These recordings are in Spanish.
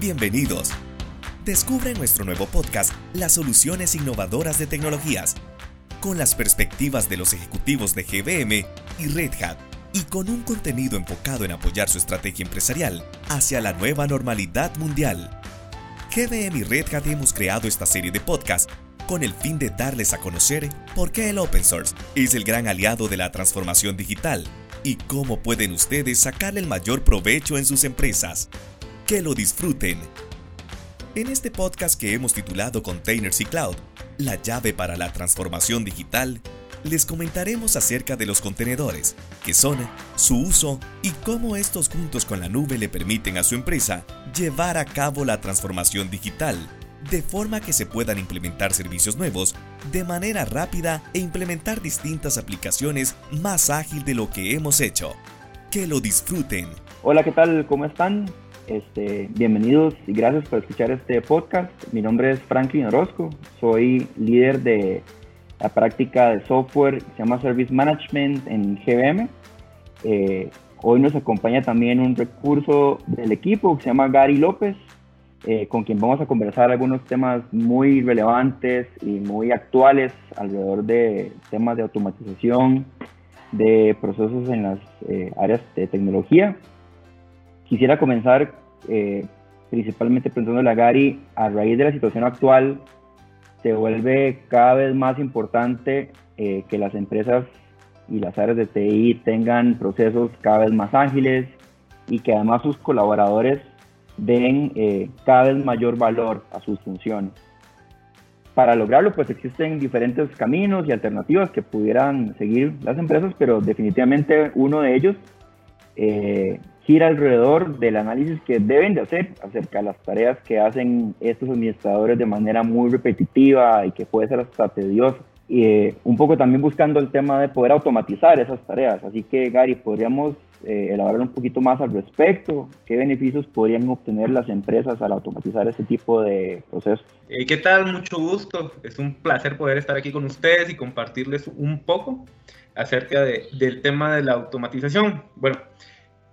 Bienvenidos. Descubre nuestro nuevo podcast Las soluciones innovadoras de tecnologías, con las perspectivas de los ejecutivos de GBM y Red Hat, y con un contenido enfocado en apoyar su estrategia empresarial hacia la nueva normalidad mundial. GBM y Red Hat hemos creado esta serie de podcasts con el fin de darles a conocer por qué el open source es el gran aliado de la transformación digital y cómo pueden ustedes sacarle el mayor provecho en sus empresas. Que lo disfruten. En este podcast que hemos titulado Containers y Cloud, la llave para la transformación digital, les comentaremos acerca de los contenedores, qué son, su uso y cómo estos juntos con la nube le permiten a su empresa llevar a cabo la transformación digital de forma que se puedan implementar servicios nuevos de manera rápida e implementar distintas aplicaciones más ágil de lo que hemos hecho. Que lo disfruten. Hola, ¿qué tal? ¿Cómo están? Este, bienvenidos y gracias por escuchar este podcast. Mi nombre es Franklin Orozco, soy líder de la práctica de software se llama Service Management en GBM. Eh, hoy nos acompaña también un recurso del equipo que se llama Gary López. Eh, con quien vamos a conversar algunos temas muy relevantes y muy actuales alrededor de temas de automatización de procesos en las eh, áreas de tecnología. Quisiera comenzar eh, principalmente preguntándole a Gary, a raíz de la situación actual, se vuelve cada vez más importante que las empresas y las áreas de TI tengan procesos cada vez más ágiles y que además sus colaboradores den eh, cada vez mayor valor a sus funciones. Para lograrlo, pues existen diferentes caminos y alternativas que pudieran seguir las empresas, pero definitivamente uno de ellos eh, gira alrededor del análisis que deben de hacer acerca de las tareas que hacen estos administradores de manera muy repetitiva y que puede ser hasta tediosa. Eh, un poco también buscando el tema de poder automatizar esas tareas. Así que, Gary, podríamos eh, elaborar un poquito más al respecto. ¿Qué beneficios podrían obtener las empresas al automatizar este tipo de procesos? Eh, ¿Qué tal? Mucho gusto. Es un placer poder estar aquí con ustedes y compartirles un poco acerca de, del tema de la automatización. Bueno,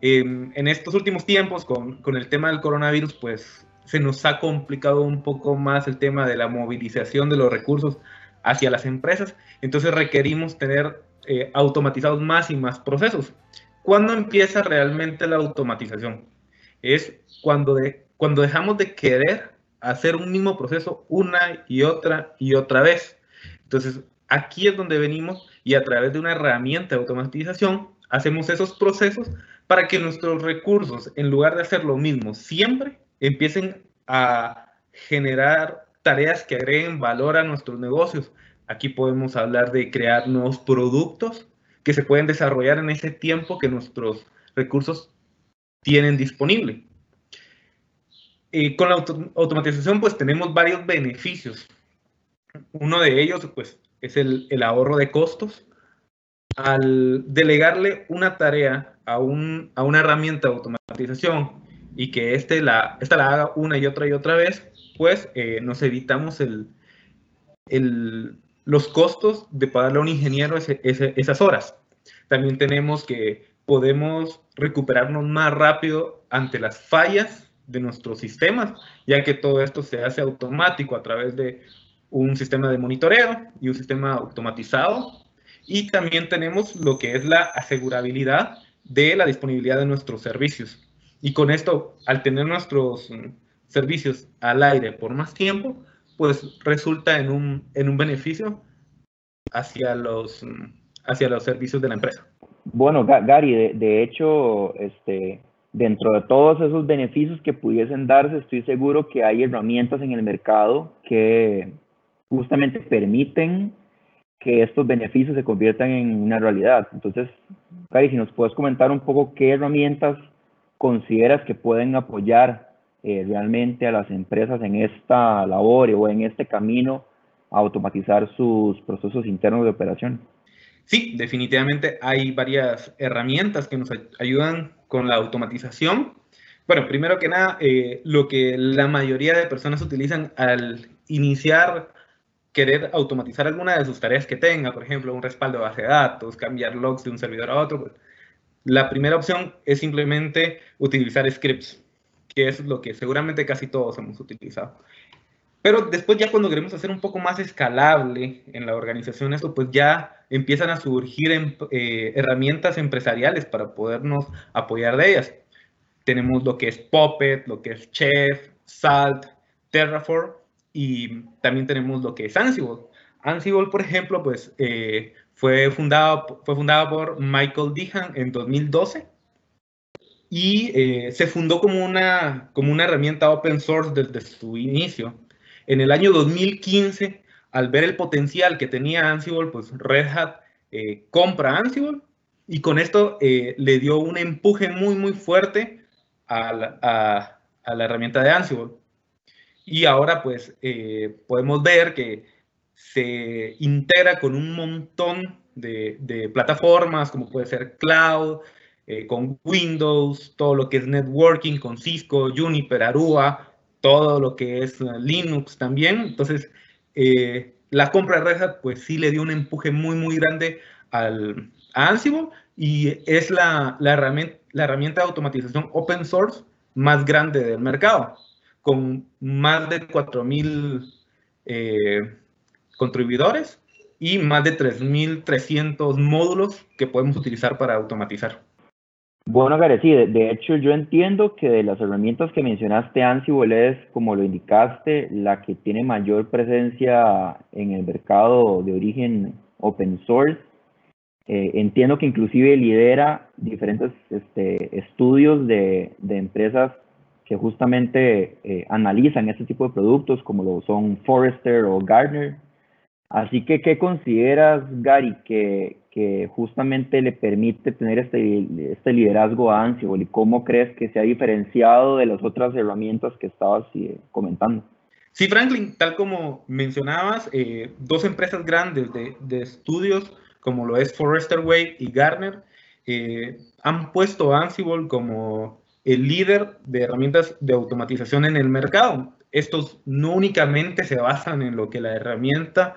em, en estos últimos tiempos, con, con el tema del coronavirus, pues se nos ha complicado un poco más el tema de la movilización de los recursos hacia las empresas. Entonces requerimos tener eh, automatizados más y más procesos. ¿Cuándo empieza realmente la automatización? Es cuando, de, cuando dejamos de querer hacer un mismo proceso una y otra y otra vez. Entonces, aquí es donde venimos y a través de una herramienta de automatización hacemos esos procesos para que nuestros recursos, en lugar de hacer lo mismo siempre, empiecen a generar tareas que agreguen valor a nuestros negocios. Aquí podemos hablar de crear nuevos productos que se pueden desarrollar en ese tiempo que nuestros recursos tienen disponible. Y con la automatización pues tenemos varios beneficios. Uno de ellos pues es el ahorro de costos. Al delegarle una tarea a, un, a una herramienta de automatización y que este la, esta la haga una y otra y otra vez, pues eh, nos evitamos el, el, los costos de pagarle a un ingeniero esas horas. También tenemos que podemos recuperarnos más rápido ante las fallas de nuestros sistemas, ya que todo esto se hace automático a través de un sistema de monitoreo y un sistema automatizado. Y también tenemos lo que es la asegurabilidad de la disponibilidad de nuestros servicios. Y con esto, al tener nuestros servicios al aire por más tiempo, pues resulta en un, en un beneficio hacia los, hacia los servicios de la empresa. Bueno, Gary, de, de hecho, este, dentro de todos esos beneficios que pudiesen darse, estoy seguro que hay herramientas en el mercado que justamente permiten que estos beneficios se conviertan en una realidad. Entonces, Gary, si nos puedes comentar un poco qué herramientas consideras que pueden apoyar eh, realmente a las empresas en esta labor o en este camino a automatizar sus procesos internos de operación? Sí, definitivamente hay varias herramientas que nos ayudan con la automatización. Bueno, primero que nada, eh, lo que la mayoría de personas utilizan al iniciar querer automatizar alguna de sus tareas que tenga, por ejemplo, un respaldo de base de datos, cambiar logs de un servidor a otro, pues, la primera opción es simplemente utilizar scripts que es lo que seguramente casi todos hemos utilizado. Pero después ya cuando queremos hacer un poco más escalable en la organización esto, pues ya empiezan a surgir em, eh, herramientas empresariales para podernos apoyar de ellas. Tenemos lo que es Puppet, lo que es Chef, Salt, Terraform y también tenemos lo que es Ansible. Ansible, por ejemplo, pues eh, fue, fundado, fue fundada por Michael Dehan en 2012 y eh, se fundó como una, como una herramienta open source desde su inicio. En el año 2015, al ver el potencial que tenía Ansible, pues Red Hat eh, compra Ansible y con esto le dio un empuje muy, muy fuerte a la, a la herramienta de Ansible. Y ahora pues eh, podemos ver que se integra con un montón de, plataformas como puede ser Cloud, eh, con Windows, todo lo que es networking con Cisco, Juniper, Arua, todo lo que es uh, Linux también. Entonces, eh, la compra de Red Hat pues sí le dio un empuje muy muy grande al, a Ansible y es la, la, herramienta, la herramienta de automatización open source más grande del mercado con más de 4.000 eh, contribuidores y más de 3.300 módulos que podemos utilizar para automatizar. Bueno, Gary, sí, de, hecho yo entiendo que de las herramientas que mencionaste, Ansible es, como lo indicaste, la que tiene mayor presencia en el mercado de origen open source. Eh, entiendo que inclusive lidera diferentes este, estudios de empresas que justamente eh, analizan este tipo de productos como lo son Forrester o Gardner. Así que, ¿qué consideras, Gary, que, que justamente le permite tener este, este liderazgo a Ansible y cómo crees que se ha diferenciado de las otras herramientas que estabas eh, comentando? Sí, Franklin, tal como mencionabas, eh, dos empresas grandes de, de, estudios como lo es Forrester Wave y Gartner han puesto Ansible como el líder de herramientas de automatización en el mercado. Estos no únicamente se basan en lo que la herramienta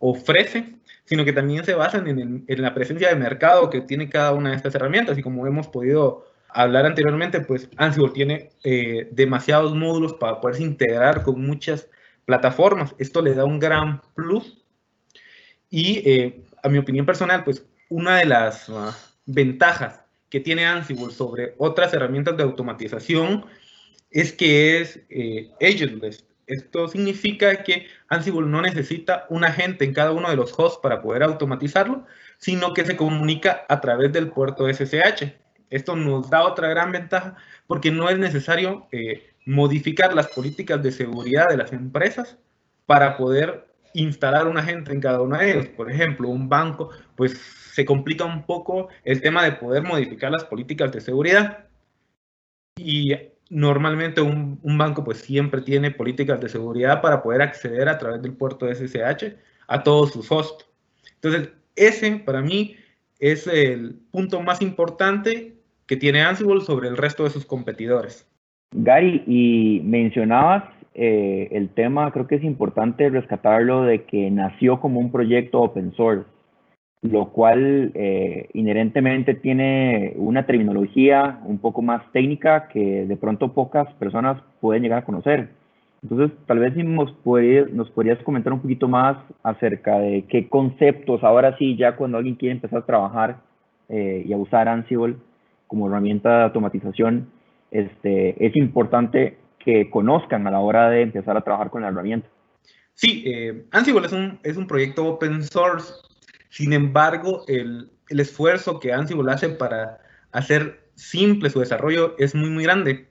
ofrece, sino que también se basan en, la presencia de mercado que tiene cada una de estas herramientas. Y como hemos podido hablar anteriormente, pues Ansible tiene eh, demasiados módulos para poderse integrar con muchas plataformas. Esto le da un gran plus. Y eh, a mi opinión personal, pues una de las ah, ventajas que tiene Ansible sobre otras herramientas de automatización es que es eh, agentless. Esto significa que Ansible no necesita un agente en cada uno de los hosts para poder automatizarlo, sino que se comunica a través del puerto SSH. Esto nos da otra gran ventaja porque no es necesario eh, modificar las políticas de seguridad de las empresas para poder instalar un agente en cada uno de ellos. Por ejemplo, un banco, pues se complica un poco el tema de poder modificar las políticas de seguridad. Y normalmente un, banco pues siempre tiene políticas de seguridad para poder acceder a través del puerto SSH a todos sus hosts. Entonces, ese para mí es el punto más importante que tiene Ansible sobre el resto de sus competidores. Gary, y mencionabas eh, el tema, creo que es importante rescatarlo de que nació como un proyecto open source, lo cual eh, inherentemente tiene una terminología un poco más técnica que de pronto pocas personas pueden llegar a conocer. Entonces, tal vez nos, nos podrías comentar un poquito más acerca de qué conceptos, ahora sí, ya cuando alguien quiere empezar a trabajar eh, y a usar Ansible como herramienta de automatización, este, es importante que conozcan a la hora de empezar a trabajar con la herramienta. Sí, eh, Ansible es un, es un proyecto open source, sin embargo, el, el esfuerzo que Ansible hace para hacer simple su desarrollo es muy, muy grande.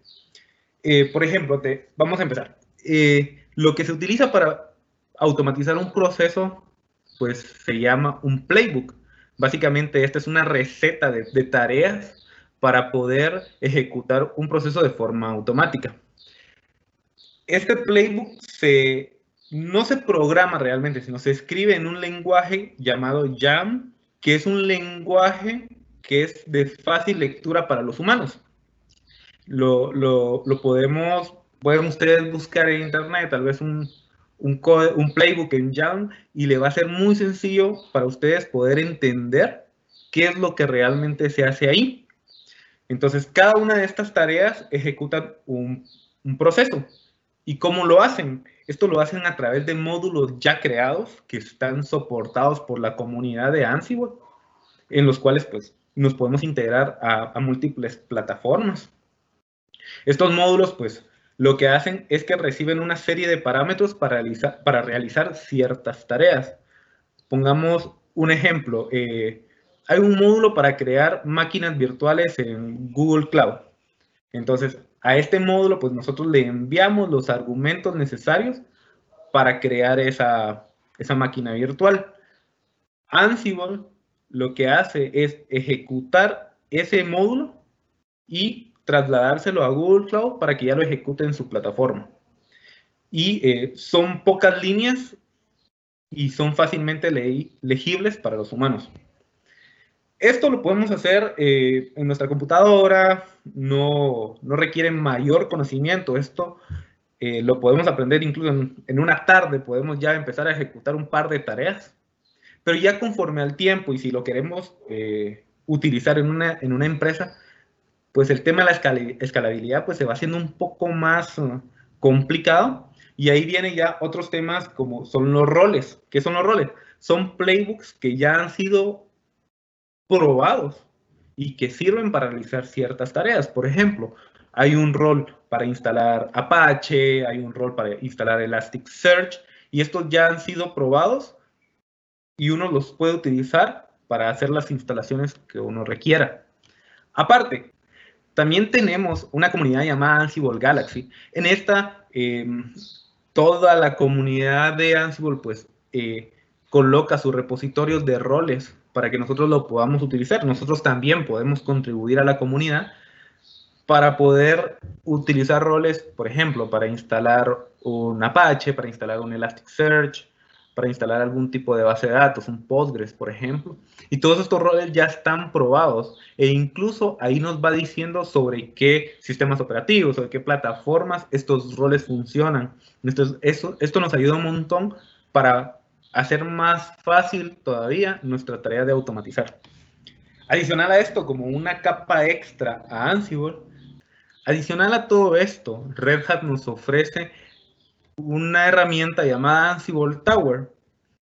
Eh, por ejemplo, te, vamos a empezar. Eh, lo que se utiliza para automatizar un proceso, pues se llama un playbook. Básicamente, esta es una receta de, de tareas para poder ejecutar un proceso de forma automática este playbook se, no se programa realmente, sino se escribe en un lenguaje llamado JAM, que es un lenguaje que es de fácil lectura para los humanos. Lo, lo, lo podemos, pueden ustedes buscar en internet, tal vez un, un, un playbook en JAM, y le va a ser muy sencillo para ustedes poder entender qué es lo que realmente se hace ahí. Entonces, cada una de estas tareas ejecutan un, un proceso. ¿Y cómo lo hacen? Esto lo hacen a través de módulos ya creados que están soportados por la comunidad de Ansible, en los cuales pues nos podemos integrar a, múltiples plataformas. Estos módulos, pues, lo que hacen es que reciben una serie de parámetros para realizar, ciertas tareas. Pongamos un ejemplo. Eh, hay un módulo para crear máquinas virtuales en Google Cloud. Entonces, a este módulo, pues nosotros le enviamos los argumentos necesarios para crear esa, esa máquina virtual. Ansible lo que hace es ejecutar ese módulo y trasladárselo a Google Cloud para que ya lo ejecute en su plataforma. Y eh, son pocas líneas y son fácilmente legibles para los humanos. Esto lo podemos hacer eh, en nuestra computadora, no, no, requiere mayor conocimiento. Esto eh, lo podemos aprender incluso en, una tarde, podemos ya empezar a ejecutar un par de tareas pero ya conforme al tiempo y si lo queremos eh, utilizar en una, en una empresa, pues el tema de la escalabilidad pues se va haciendo un poco más uh, complicado y ahí vienen ya otros temas como son los roles. ¿Qué son los roles? Son playbooks que ya han sido probados y que sirven para realizar ciertas tareas. Por ejemplo, hay un rol para instalar Apache, hay un rol para instalar Elasticsearch y estos ya han sido probados y uno los puede utilizar para hacer las instalaciones que uno requiera. Aparte, también tenemos una comunidad llamada Ansible Galaxy. En esta, em, toda la comunidad de Ansible pues eh, coloca sus repositorios de roles para que nosotros lo podamos utilizar. Nosotros también podemos contribuir a la comunidad para poder utilizar roles, por ejemplo, para instalar un Apache, para instalar un Elasticsearch, para instalar algún tipo de base de datos, un Postgres, por ejemplo. Y todos estos roles ya están probados e incluso ahí nos va diciendo sobre qué sistemas operativos, sobre qué plataformas estos roles funcionan. Esto, eso, esto nos ayuda un montón para hacer más fácil todavía nuestra tarea de automatizar. Adicional a esto, como una capa extra a Ansible, adicional a todo esto, Red Hat nos ofrece una herramienta llamada Ansible Tower,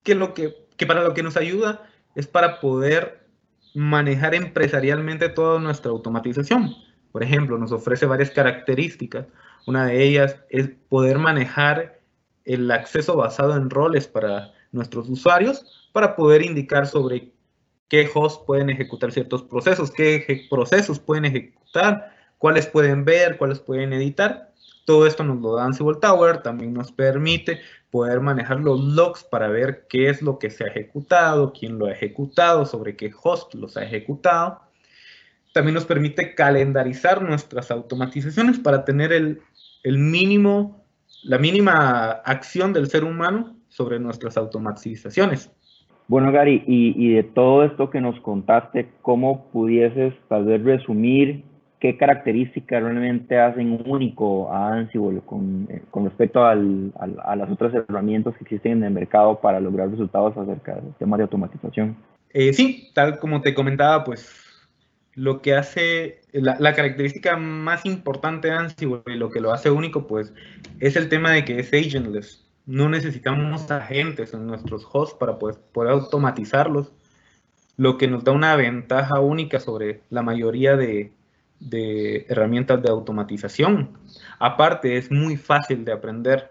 que, para lo que nos ayuda es para poder manejar empresarialmente toda nuestra automatización. Por ejemplo, nos ofrece varias características. Una de ellas es poder manejar el acceso basado en roles para nuestros usuarios para poder indicar sobre qué hosts pueden ejecutar ciertos procesos, qué procesos pueden ejecutar, cuáles pueden ver, cuáles pueden editar todo esto nos lo da Ansible Tower, también nos permite poder manejar los logs para ver qué es lo que se ha ejecutado, quién lo ha ejecutado, sobre qué host los ha ejecutado. También nos permite calendarizar nuestras automatizaciones para tener el, mínimo, la mínima acción del ser humano sobre nuestras automatizaciones. Bueno, Gary, y, y, de todo esto que nos contaste, ¿cómo pudieses tal vez resumir qué características realmente hacen único a Ansible con, eh, con respecto al, a las otras herramientas que existen en el mercado para lograr resultados acerca del tema de automatización. Eh, sí, tal como te comentaba, pues lo que hace, la, la, característica más importante de Ansible y lo que lo hace único, pues es el tema de que es agentless. No necesitamos agentes en nuestros hosts para poder, poder automatizarlos, lo que nos da una ventaja única sobre la mayoría de, herramientas de automatización. Aparte, es muy fácil de aprender.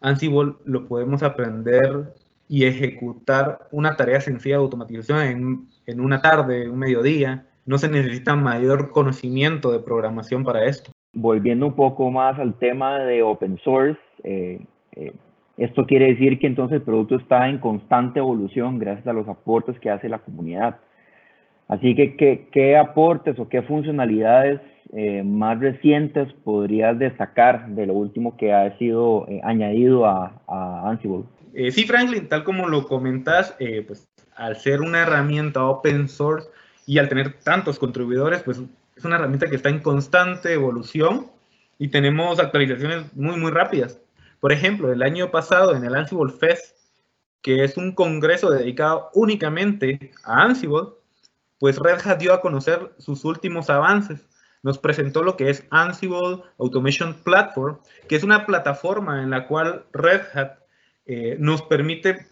Ansible lo podemos aprender y ejecutar una tarea sencilla de automatización en, en una tarde, un mediodía. No se necesita mayor conocimiento de programación para esto. Volviendo un poco más al tema de open source, eh, eh, esto quiere decir que entonces el producto está en constante evolución gracias a los aportes que hace la comunidad. Así que, ¿qué, aportes o qué funcionalidades eh, más recientes podrías destacar de lo último que ha sido eh, añadido a, Ansible? Eh, sí, Franklin, tal como lo comentas, pues al ser una herramienta open source y al tener tantos contribuidores, pues es una herramienta que está en constante evolución y tenemos actualizaciones muy, muy rápidas. Por ejemplo, el año pasado en el Ansible Fest, que es un congreso dedicado únicamente a Ansible, pues Red Hat dio a conocer sus últimos avances. nos presentó lo que es Ansible Automation Platform, que es una plataforma en la cual Red Hat eh, nos permite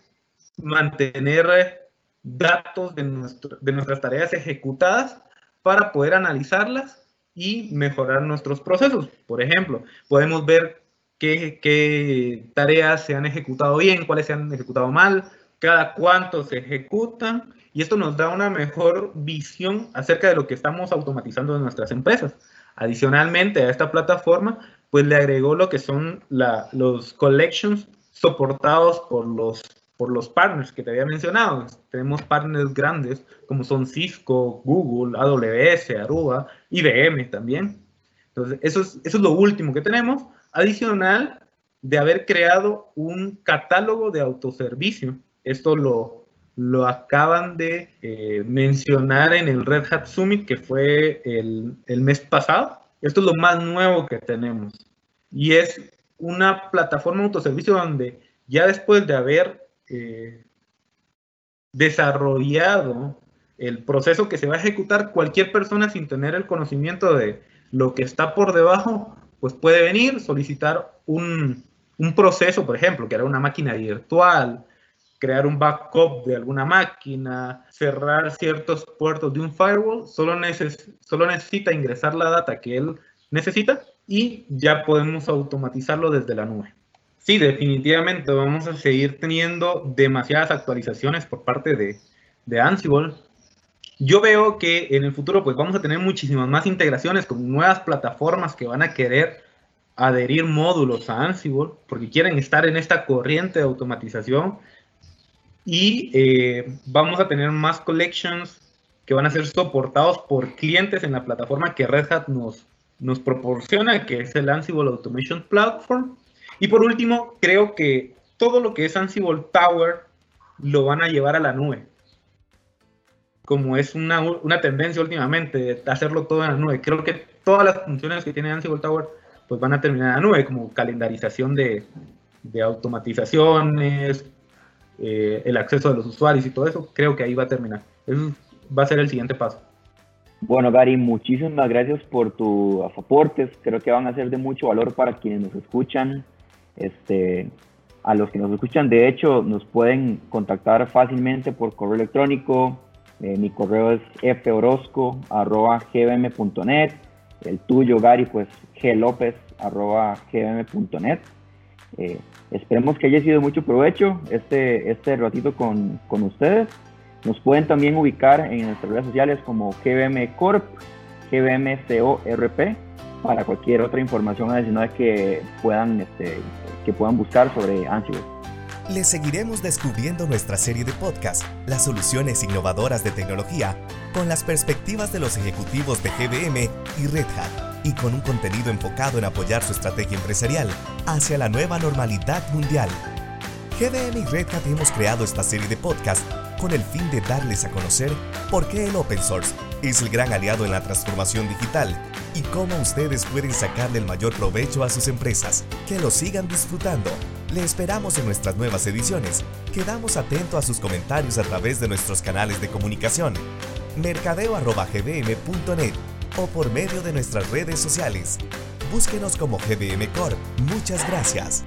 mantener datos de, de nuestras tareas ejecutadas para poder analizarlas y mejorar nuestros procesos. Por ejemplo, podemos ver qué, qué, tareas se han ejecutado bien, cuáles se han ejecutado mal, cada cuánto se ejecutan, y esto nos da una mejor visión acerca de lo que estamos automatizando en nuestras empresas. Adicionalmente a esta plataforma, pues le agregó lo que son la, los collections soportados por los por los partners que te había mencionado. Tenemos partners grandes como son Cisco, Google, AWS, Aruba, IBM también. Entonces, eso es, eso es lo último que tenemos. Adicional de haber creado un catálogo de autoservicio. Esto lo, lo acaban de eh, mencionar en el Red Hat Summit que fue el, el mes pasado. Esto es lo más nuevo que tenemos. Y es una plataforma de autoservicio donde ya después de haber eh, desarrollado el proceso que se va a ejecutar, cualquier persona sin tener el conocimiento de lo que está por debajo, pues puede venir, solicitar un, un proceso, por ejemplo, que era una máquina virtual, crear un backup de alguna máquina, cerrar ciertos puertos de un firewall, solo, neces solo necesita ingresar la data que él necesita y ya podemos automatizarlo desde la nube. Sí, definitivamente vamos a seguir teniendo demasiadas actualizaciones por parte de, de Ansible. Yo veo que en el futuro pues vamos a tener muchísimas más integraciones con nuevas plataformas que van a querer adherir módulos a Ansible porque quieren estar en esta corriente de automatización y eh, vamos a tener más collections que van a ser soportados por clientes en la plataforma que Red Hat nos, nos proporciona, que es el Ansible Automation Platform. Y por último, creo que todo lo que es Ansible Tower lo van a llevar a la nube. Como es una, una tendencia últimamente de hacerlo todo en la nube. Creo que todas las funciones que tiene Ansible Tower pues van a terminar en la nube, como calendarización de, de automatizaciones, eh, el acceso de los usuarios y todo eso, creo que ahí va a terminar. Eso va a ser el siguiente paso. Bueno, Gary, muchísimas gracias por tus aportes. Creo que van a ser de mucho valor para quienes nos escuchan. Este, a los que nos escuchan, de hecho, nos pueden contactar fácilmente por correo electrónico. Eh, mi correo es forosco.gvm.net. El tuyo, Gary, pues glopez.gvm.net. Eh, esperemos que haya sido mucho provecho este, este ratito con, con, ustedes. Nos pueden también ubicar en nuestras redes sociales como GBM Corp, GBM para cualquier otra información adicional que puedan este, que puedan buscar sobre Ansible. Les seguiremos descubriendo nuestra serie de podcast, las soluciones innovadoras de tecnología, con las perspectivas de los ejecutivos de GBM y Red Hat, y con un contenido enfocado en apoyar su estrategia empresarial hacia la nueva normalidad mundial. GBM y Red Hat hemos creado esta serie de podcast con el fin de darles a conocer por qué el open source es el gran aliado en la transformación digital y cómo ustedes pueden sacarle el mayor provecho a sus empresas. Que lo sigan disfrutando. Le esperamos en nuestras nuevas ediciones. Quedamos atentos a sus comentarios a través de nuestros canales de comunicación, mercadeo.gbm.net o por medio de nuestras redes sociales. Búsquenos como GBM Corp. Muchas gracias.